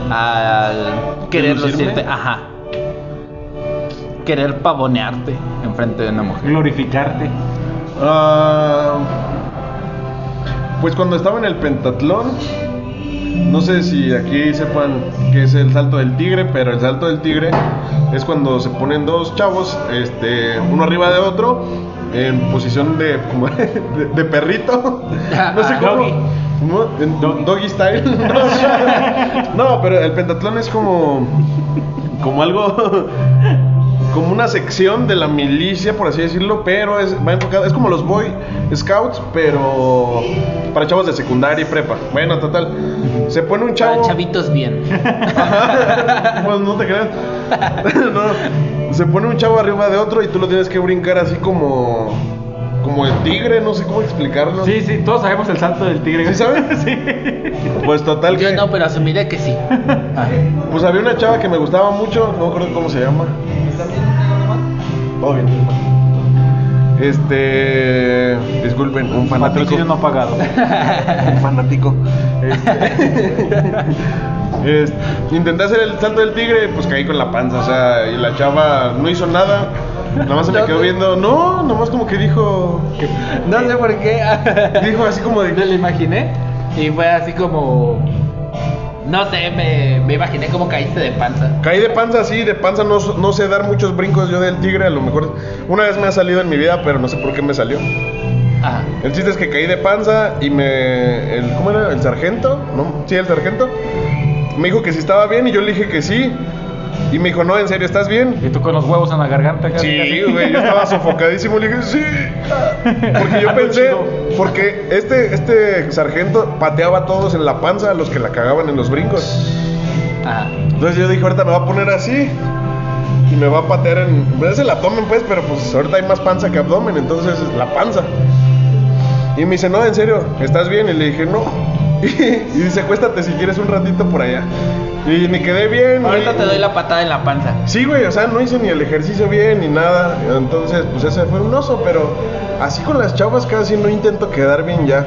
al querer lucirte? Ajá. Querer pavonearte enfrente de una mujer.
Glorificarte.
Ah, pues cuando estaba en el pentatlón, no sé si aquí sepan qué es el salto del tigre, pero el salto del tigre es cuando se ponen dos chavos, este, uno arriba de otro, en posición de, como [laughs] de, de perrito. [laughs] No sé cómo.
Doggy. doggy
style. [laughs] no, pero el pentatlón es como, como algo como una sección de la milicia, por así decirlo, pero es, va enfocado, es como los Boy Scouts, pero para chavos de secundaria y prepa. Bueno, total. Se pone un chavo.
Para chavitos bien.
pues no te creas. [laughs] no. Se pone un chavo arriba de otro y tú lo tienes que brincar así como. Como el tigre, no sé cómo explicarlo.
Sí, sí, todos sabemos el salto del tigre.
¿Sí sabes? [laughs]
Sí.
Pues total
Yo
que.
no, pero asumiré que sí.
Pues había una chava que me gustaba mucho, no me acuerdo cómo se llama. Este. Disculpen, un fanático.
Patrocinio no pagado. [laughs]
un fanático. Este, [laughs] es- intenté hacer el salto del tigre, pues caí con la panza, o sea, y la chava no hizo nada. Nada más se me quedó viendo, no, nomás como que dijo.
No sé por qué.
Dijo así como
Me
de.
lo imaginé y fue así como. No sé, me, me imaginé como caíste de panza.
Caí de panza así, de panza no, no sé dar muchos brincos yo del tigre, a lo mejor una vez me ha salido en mi vida, pero no sé por qué me salió.
Ajá.
El chiste es que caí de panza y me. El, ¿Cómo era? ¿El sargento? ¿No? Sí, el sargento. Me dijo que si estaba bien y yo le dije que sí. Y me dijo, no, en serio, ¿estás bien?
Y tú con los huevos en la garganta. casi,
Sí, güey, yo estaba sofocadísimo. Le dije, sí. Porque yo [laughs] pensé, porque este, este sargento pateaba a todos en la panza, a los que la cagaban en los brincos.
Ajá.
Entonces yo dije, ahorita me va a poner así. Y me va a patear en. Es el abdomen, pues, pero pues ahorita hay más panza que abdomen, entonces la panza. Y me dice, no, en serio, ¿estás bien? Y le dije, no. [laughs] Y, dice, acuéstate si quieres un ratito por allá. Y me quedé bien.
Ahorita
y-
te doy la patada en la panza.
Sí, güey, o sea, no hice ni el ejercicio bien ni nada. Entonces, pues ese fue un oso, pero así con las chavas casi no intento quedar bien ya.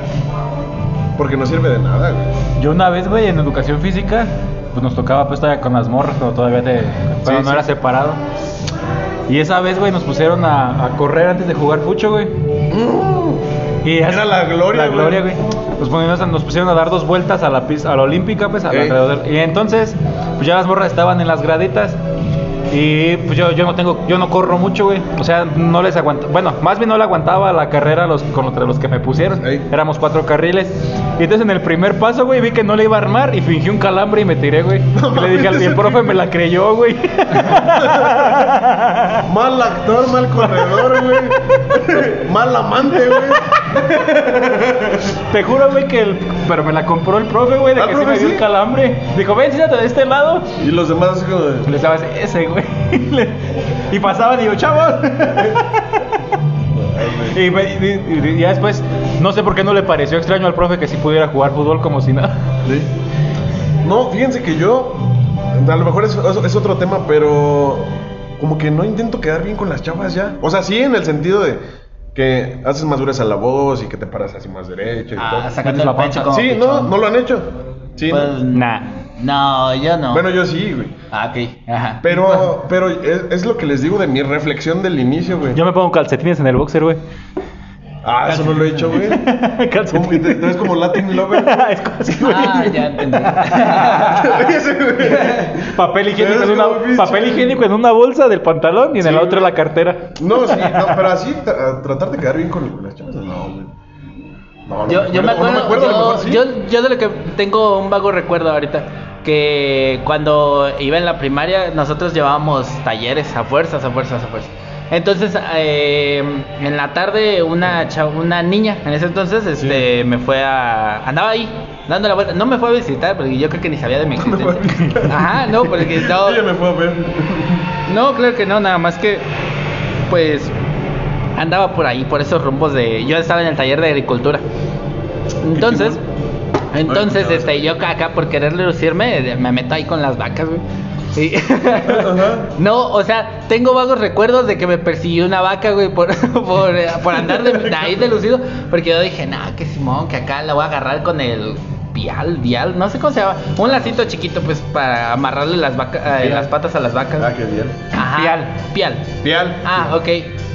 Porque no sirve de nada, güey.
Yo una vez, güey, en educación física, pues nos tocaba pues todavía con las morras, pero todavía te, cuando no
sí.
era separado. Y esa vez, güey, nos pusieron a, a correr antes de jugar fucho, güey. Y
Era la gloria,
La
güey.
gloria, güey. Nos, pusieron, nos pusieron a dar dos vueltas a la a la olímpica, pues,
Ey.
alrededor. Y entonces, pues ya las morras estaban en las graditas. Y pues yo, yo no tengo, yo no corro mucho, güey. O sea, no les aguanta. Bueno, más bien no le aguantaba la carrera los, con los, que me pusieron.
Ey.
Éramos cuatro carriles. Y entonces en el primer paso, güey, vi que no le iba a armar y fingí un calambre y me tiré, güey. [laughs] y le dije al el profe me la creyó, güey. [laughs]
Mal actor, mal corredor, güey. [laughs] mal amante, güey.
Te juro, güey, que el. Pero me la compró el profe, güey, de
Ah,
que sí me dio
sí.
el calambre. Dijo, ven, siéntate de este lado.
Y los demás como de.
Ese, güey. [laughs] Y pasaban y yo, chavos. [laughs] Y, me- y- y- y ya después, no sé por qué no le pareció extraño al profe que sí pudiera jugar fútbol como si nada. [laughs]
Sí. No, fíjense que yo, a lo mejor es, es- es otro tema, pero como que no intento quedar bien con las chavas ya. O sea, sí en el sentido de que haces más duras a la voz y que te paras así más derecho y
Ah,
todo.
sacando
la panza.
como
Sí, no,
pichón.
no lo han hecho. Sí,
Pues,
no.
Nah.
No, yo no.
Bueno, yo sí, güey.
Ah, ok. Ajá.
Pero, pero es, es lo que les digo de mi reflexión del inicio, güey.
Yo me pongo calcetines en el boxer, güey.
Ah, eso no lo he hecho, güey. ¿Y [laughs]
calcetines.
te, te ves como Latin Lover? [laughs]
es como así, güey.
Ah, ya entendí. [laughs]
Papel higiénico, en una,
como pinche-
papel higiénico en una bolsa del pantalón y en
Sí,
el otro la cartera.
No, sí, no, pero así tra- tratar de quedar bien con, las chavas, no, güey. No, no
Yo, yo me
o no
acuerdo,
a lo
yo,
mejor sí.
yo, yo de lo que tengo un vago recuerdo ahorita, que cuando iba en la primaria nosotros llevábamos talleres a fuerzas, a fuerzas, a fuerzas. Entonces, eh, en la tarde una una niña, en ese entonces, este, me fue a... Andaba ahí, dando la vuelta. No me fue a visitar, porque yo creo que ni sabía de mi [laughs] existencia. Ajá, no, porque no...
Ella me fue a ver.
No, claro que no, nada más que, pues, andaba por ahí, por esos rumbos de... Yo estaba en el taller de agricultura. Entonces, entonces, este, yo acá, por querer lucirme, me meto ahí con las vacas, güey. [laughs] No, o sea, tengo vagos recuerdos de que me persiguió una vaca, güey, por, [laughs] por, por andar de, de ahí de lucido. Porque yo dije, nah, que Simón, que acá la voy a agarrar con el vial, vial, no sé cómo se llama. Un lacito chiquito, pues, para amarrarle las, vacas, eh, las patas a las vacas.
Ah, qué bien.
Ajá.
Pial.
Pial.
Pial.
Ah, ok.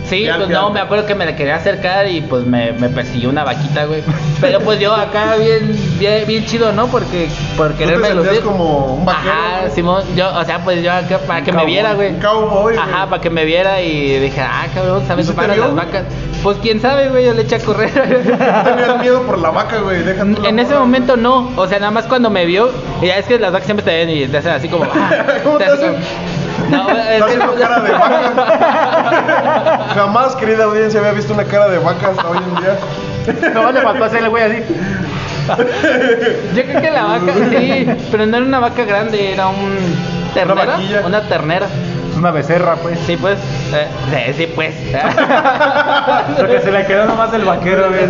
Sí,
Pial,
pues
pial.
no, me acuerdo que me la quería acercar y pues me, me persiguió una vaquita, güey. [laughs] Pero pues yo acá bien, bien, bien chido, ¿no? Porque por
¿Tú te
quererme
sentías
lucir.
como un vaquero?
Ajá? Simón, yo, o sea, pues yo acá para
Un
que me viera, güey.
un cowboy,
Ajá,
güey.
para que me viera y dije, ah, cabrón,
¿Y
¿sabes
te
para las vacas? Pues quién sabe, güey, yo le eché a correr. [laughs]
Tenías miedo por la vaca, güey.
En ese momento no, o sea, nada más cuando me vio, y ya es que las vacas siempre te ven y te hacen así como. [laughs] ah,
¿Cómo te
hacen No, es que-
cara de vaca. [laughs] Jamás, querida audiencia, había visto una cara de vaca hasta hoy en día.
No le faltó hacerle, güey, así.
Yo creo que la vaca, sí, pero no era una vaca grande, era un ternera,
vaquilla.
una ternera.
Es una becerra, pues.
Sí, pues, eh, sí, sí, pues. [laughs]
Porque se le quedó nomás el vaquero, güey.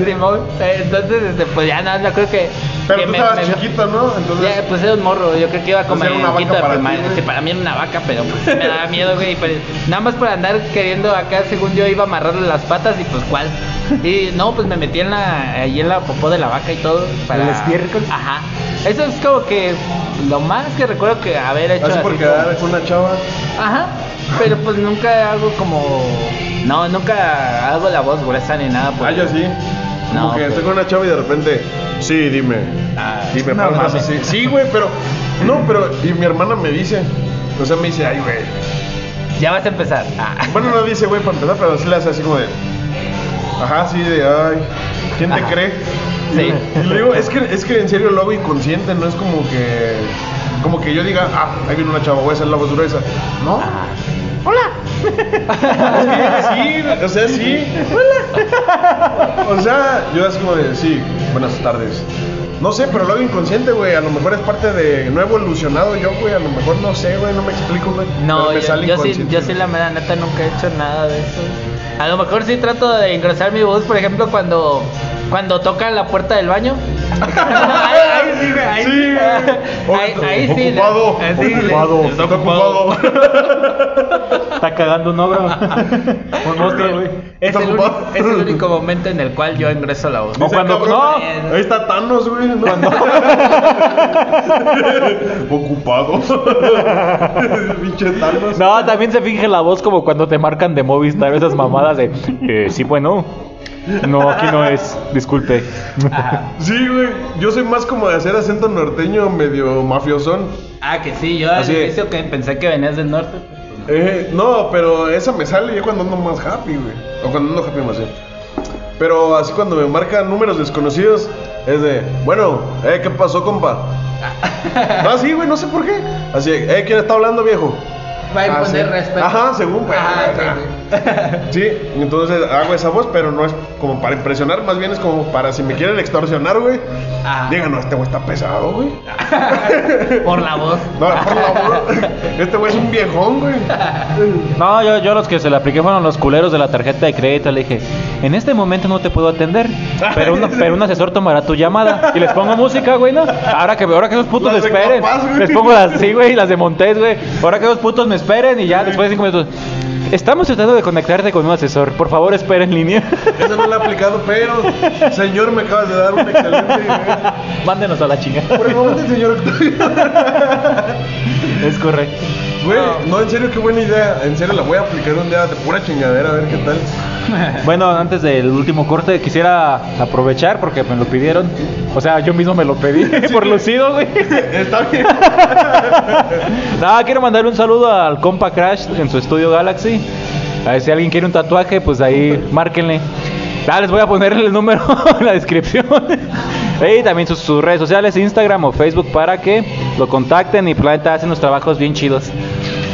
Eh, Entonces, este, pues ya nada, yo creo que
Pero
que
tú
me-
estabas
me
chiquito, ¿no? Entonces.
Ya, pues era un morro, yo creo que iba en
una vaca
quinto de primaria. Sí, para mí era una vaca, pero pues me daba miedo, güey. Pues, nada más por andar queriendo acá, según yo, iba a amarrarle las patas y pues cuál. Y no, pues me metí en la, ahí en la popó de la vaca y todo. Para...
¿El estiércol?
Ajá. Eso es como que lo más que recuerdo que haber hecho.
Así por quedar
como-
con una chava.
Ajá. Pero pues nunca hago como. No, nunca hago la voz gruesa ni nada.
Ah,
pues.
yo sí. Como
No,
que
pues.
estoy con una chava y de repente, sí, dime.
Ah,
y me
no
palmas así. Sí, güey, pero. No, pero. Y mi hermana me dice. O sea, me dice, ay, güey.
Ya vas a empezar. Ah.
Bueno, no dice, güey, para empezar, pero sí le hace así como de. Ajá, sí, de, ay. ¿Quién te
Ajá.
cree?
Sí.
Y le digo, es que, es que en serio lo hago inconsciente, no es como que. Como que yo diga, ah, ahí viene una chava, voy a hacer la voz gruesa. No.
Ah.
Sí, o sea, sí. O sea, yo así como de, sí, buenas tardes. No sé, pero lo hago inconsciente, güey. A lo mejor es parte de. No he evolucionado yo, güey. A lo mejor no sé, güey. No me explico, güey.
No,
pero me
yo,
sale
yo sí, yo sí, la mera neta nunca he hecho nada de eso. A lo mejor sí trato de engrosar mi voz, por ejemplo, cuando cuando tocan la puerta del baño. ahí, ahí sí, güey, ahí
Sí.
Ahí, ahí sí.
Ocupado.
sí
Ocupado.
está
Está ocupado.
Está cagando un [laughs] güey.
Es el, único, es el único momento en el cual yo ingreso la voz.
O
Dice,
cuando-
cabrón,
no.
Ahí está Thanos, güey. ¿no? [laughs] Ocupado. [laughs] Pinche Thanos.
No, también se finge la voz como cuando te marcan de Movistar, esas mamadas de, eh, sí, bueno. No, aquí no es, disculpe.
Ah,
Sí, güey. Yo soy más como de hacer acento norteño medio mafiosón.
ah, que sí, yo al
Así.
inicio que pensé que venías del norte.
Eh, no, pero esa me sale ya cuando ando más happy, güey. O cuando ando happy más bien. Pero así cuando me marcan números desconocidos, es de, bueno, eh, ¿qué pasó, compa? No, sí, güey, no sé por qué. Así, eh, ¿quién está hablando, viejo?
Va a
Ah,
imponer
sí.
respeto.
Ajá, según, güey.
Ajá,
Ajá.
sí, sí. [laughs]
Sí, entonces hago esa voz, pero no es como para impresionar, más bien es como para si me quieren extorsionar, güey.
Ajá.
Digan, no, este güey está pesado, güey. [laughs]
Por la voz.
No, por favor. Este güey es un viejón, güey.
No, yo, yo los que se le apliqué fueron los culeros de la tarjeta de crédito. Le dije, en este momento no te puedo atender, pero, un- [laughs] pero un asesor tomará tu llamada. Y les pongo música, güey, ¿no? Ahora que, ahora que esos putos
Las
esperen.
Capaz,
les pongo las, sí, güey, las de Montés, güey. Ahora que esos putos me esperen y ya después de cinco minutos. Estamos tratando de conectarte con un asesor. Por favor, espera en línea. [laughs]
Eso no lo he aplicado, pero señor, me acabas de dar un excelente idea.
Mándenos a la chingada.
Por favor, señor Octavio.
Es correcto.
Güey, no, en serio, qué buena idea. En serio, la voy a aplicar un día de pura chingadera, a ver qué tal. [laughs]
Bueno, antes del último corte quisiera aprovechar porque me lo pidieron. O sea, yo mismo me lo pedí [laughs] por lucido, güey. [laughs]
Está bien.
Nada, quiero mandar un saludo al compa Crash en su estudio Galaxy. A ver si alguien quiere un tatuaje, pues ahí márquenle. Ah, les voy a poner el número en la descripción. Y también sus, sus redes sociales, Instagram o Facebook, para que lo contacten y Planeta hacen unos trabajos bien chidos.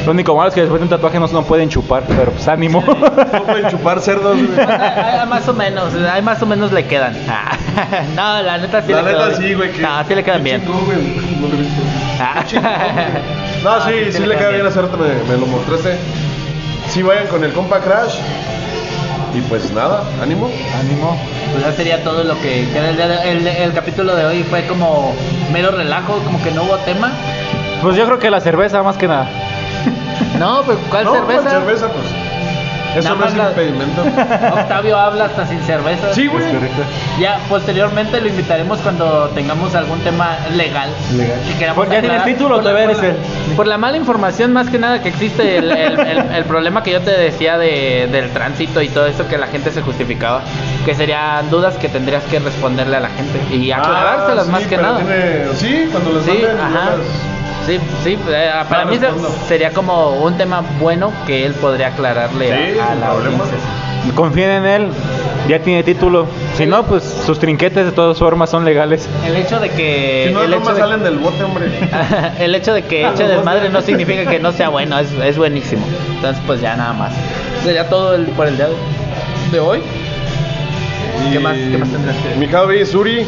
Lo único malo es que después de un tatuaje no, no pueden chupar, pero pues ánimo. [laughs]
No pueden chupar cerdos, güey.
Ah, ah, más o menos, ahí más o menos le quedan. [laughs] Ah, no, la neta sí
La
le
neta
quedan
sí, güey.
No, sí le quedan bien.
güey. Visto.
Ah. [laughs]
No, sí, sí, le queda bien hace rato, me, me lo mostraste. Sí, vayan con el compa Crash. Y pues nada, ánimo.
ánimo.
Pues ya sería todo lo que queda el, día de- el, el capítulo de hoy fue como mero relajo, como que no hubo tema.
Pues yo creo que la cerveza más que nada. [laughs]
No, pues ¿cuál
no,
cerveza?
con cerveza, pues. Eso no es
la-
impedimento. [laughs]
Octavio habla hasta sin cerveza.
Sí, güey.
Ya posteriormente lo invitaremos cuando tengamos algún tema legal.
Legal.
Que queramos
Pues ya tiene título,
la-
todavía
por la- mala información más que nada que existe el, el- el- el problema que yo te decía de, del tránsito y todo eso que la gente se justificaba. Que serían dudas que tendrías que responderle a la gente y aclarárselas
Ah, sí,
más que nada.
tiene- Sí, cuando les
Sí,
manden.
ajá.
las-
Sí, sí, eh, para
No
mí
respondo.
sería como un tema bueno que él podría aclararle
Sí,
a, la
problema.
audiencia.
Confíen en él, ya tiene título. Si no, pues sus trinquetes de todas formas son legales.
El hecho de que
Si no,
el hecho de-
salen del bote, hombre. [laughs]
el hecho de que eche desmadre no significa que no sea bueno, es, es buenísimo. Entonces, pues ya nada más. Sería todo el, por el día de, de hoy. ¿Qué más- qué más tendrás que decir?
Mi Javi, Suri,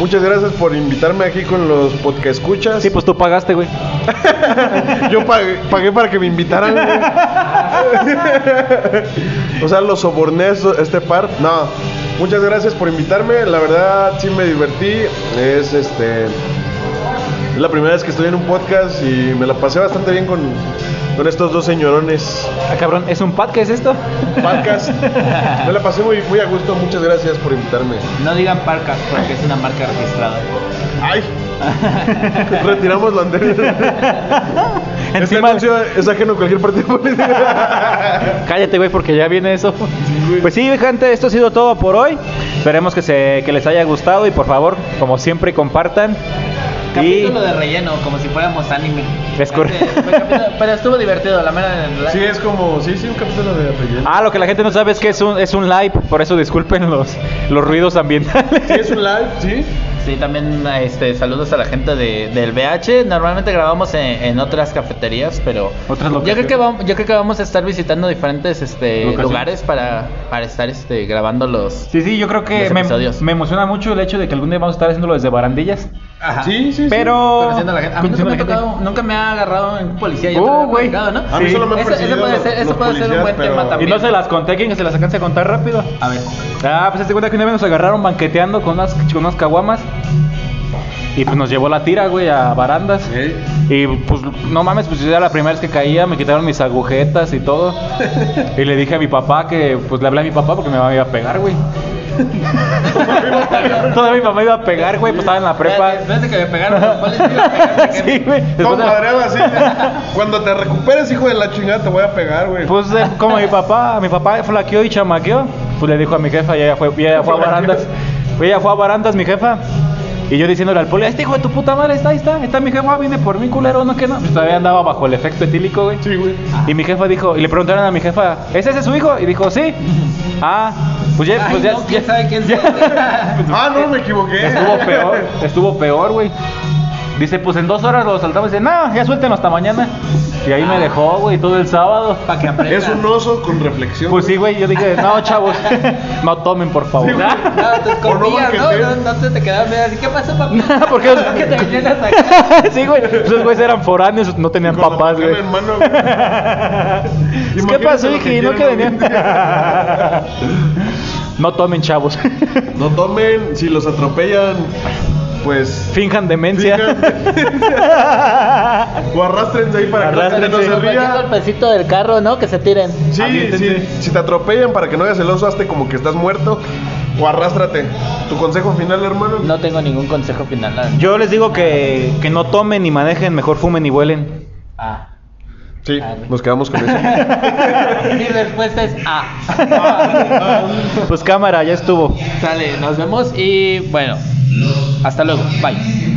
muchas gracias por invitarme aquí con los podcast escuchas.
Sí, pues tú pagaste, güey. [laughs]
Yo pagué, pagué para que me invitaran, güey. o sea, los soborné este par. No. Muchas gracias por invitarme. La verdad, sí me divertí. Es este. Es la primera vez que estoy en un podcast y me la pasé bastante bien con, con estos dos señorones.
Ah, cabrón, ¿es un pad? ¿Qué es esto?
Podcast. [laughs] Me la pasé muy, muy a gusto. Muchas gracias por invitarme.
No digan parcas porque es una marca registrada.
¡Ay! [laughs] Retiramos lo anterior. [laughs] Este anuncio es ajeno a cualquier partido político.
Cállate, güey, porque ya viene eso. Pues sí, gente, esto ha sido todo por hoy. Esperemos que, se, que les haya gustado y por favor, como siempre, compartan.
Capítulo de relleno, como si fuéramos anime.
Es correcto.
Este, Pero estuvo divertido, la mera. la-
Sí, es como. Sí, sí, un capítulo de relleno.
Ah, lo que la gente no sabe es que es un, es un live, por eso disculpen los, los ruidos ambientales.
Sí, es un live, sí.
Sí, también este, saludos a la gente de, del BH. Normalmente grabamos en, en otras cafeterías, pero
Otras
yo creo que vamos, yo creo que vamos a estar visitando diferentes este, lugares para, para estar este, grabando los.
Sí, sí, yo creo que me,
episodios.
me emociona mucho el hecho de que algún día vamos a estar haciéndolo desde barandillas.
Ajá.
Sí, sí, sí.
Pero.
Conociendo a la gente. A mí nunca me, ha
conociendo a la
tocado, nunca me ha agarrado en policía. Yo
Uh,
había
güey.
¿no?
A mí
Sí.
solo me han
Ese- ese puede ser- ese puede ser un buen
pero-
tema
Y
también.
no se las conté, ¿quién se las alcance a contar rápido?
A ver.
Ah, pues te cuenta que una vez nos agarraron banqueteando con unas, con unas caguamas. Y pues nos llevó la tira, güey, a barandas. Y pues no mames, pues ya la primera vez que caía me quitaron mis agujetas y todo. [laughs] Y le dije a mi papá que, pues le hablé a mi papá porque mi mamá me iba a pegar, güey. [laughs] Todavía mi mamá iba a pegar, güey, pues estaba en la prepa.
Después de que me pegaron iba a pegar,
Sí, güey. Después de-
así. Cuando te recuperes, hijo de la chingada, te voy a pegar, güey.
Pues eh, como mi papá, mi papá flaqueó y chamaqueó, pues le dijo a mi jefa y ella fue, y ella fue a barandas. Ella fue a barandas, mi jefa. Y yo diciéndole al poli, este hijo de tu puta madre está, ahí está, ahí está mi jefa, viene por mí, culero, no que no. Pues todavía andaba bajo el efecto etílico, güey.
Sí, güey.
Y mi jefa dijo, y le preguntaron a mi jefa, ¿es ese su hijo? Y dijo, sí. [laughs] Ah, pues ya,
Ay,
pues ya,
no, ¿quién
ya-
sabe quién
ya-? [laughs]
Ah, no, me equivoqué.
Estuvo peor, estuvo peor, güey. Dice, pues en dos horas lo saltamos. Dice, no, ya suéltenlo hasta mañana. Y ahí me dejó, güey, todo el sábado.
Para que aprenda.
Es un oso con reflexión.
Pues sí, güey, yo dije, no, chavos, [laughs] no tomen, por favor.
Sí, güey.
No, tus
O no
¿no? No, no te, te bien así. ¿Qué pasó, papi? [laughs]
¿Por qué?
¿Qué te vienes acá?
sí, güey, esos güeyes eran foráneos, no tenían papás, güey. ¿Qué pasó,
lo que
hiji? No que venían. No tomen, chavos. [laughs]
No tomen, si los atropellan, pues.
Finjan demencia. [laughs]
O arrastrense ahí para que la gente no se ría.
golpecito del carro, ¿no? Que se tiren.
Sí,
Aviéntense.
sí, si te atropellan para que no hagas el oso, hazte como que estás muerto. O arrástrate. ¿Tu consejo final, hermano?
No tengo ningún consejo final. la-
Yo les digo que, que no tomen ni manejen, mejor fumen y vuelen.
Ah.
Sí,
Ah,
nos quedamos con eso. [laughs]
Mi respuesta es A.
Pues cámara, ya estuvo.
Sale, nos vemos y bueno. Hasta luego. Bye.